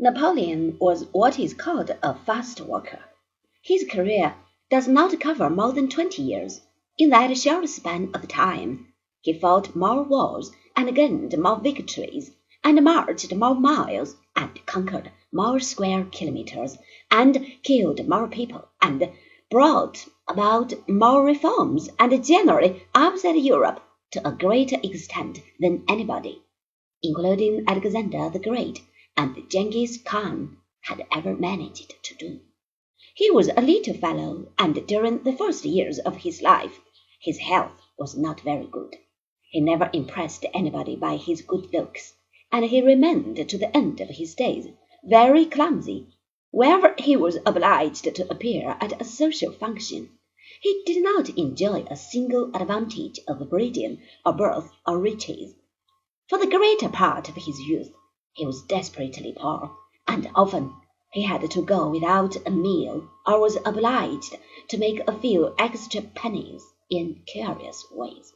Napoleon was what is called a fast walker. His career does not cover more than twenty years. In that short span of time, he fought more wars, and gained more victories, and marched more miles, and conquered more square kilometers, and killed more people, and brought about more reforms, and generally upset Europe to a greater extent than anybody, including Alexander the Great and Genghis Khan, had ever managed to do. He was a little fellow, and during the first years of his life his health was not very good. He never impressed anybody by his good looks, and he remained to the end of his days very clumsy. Wherever he was obliged to appear at a social function, he did not enjoy a single advantage of breeding or birth or riches. For the greater part of his youth he was desperately poor, and often he had to go without a meal, or was obliged to make a few extra pennies in curious ways.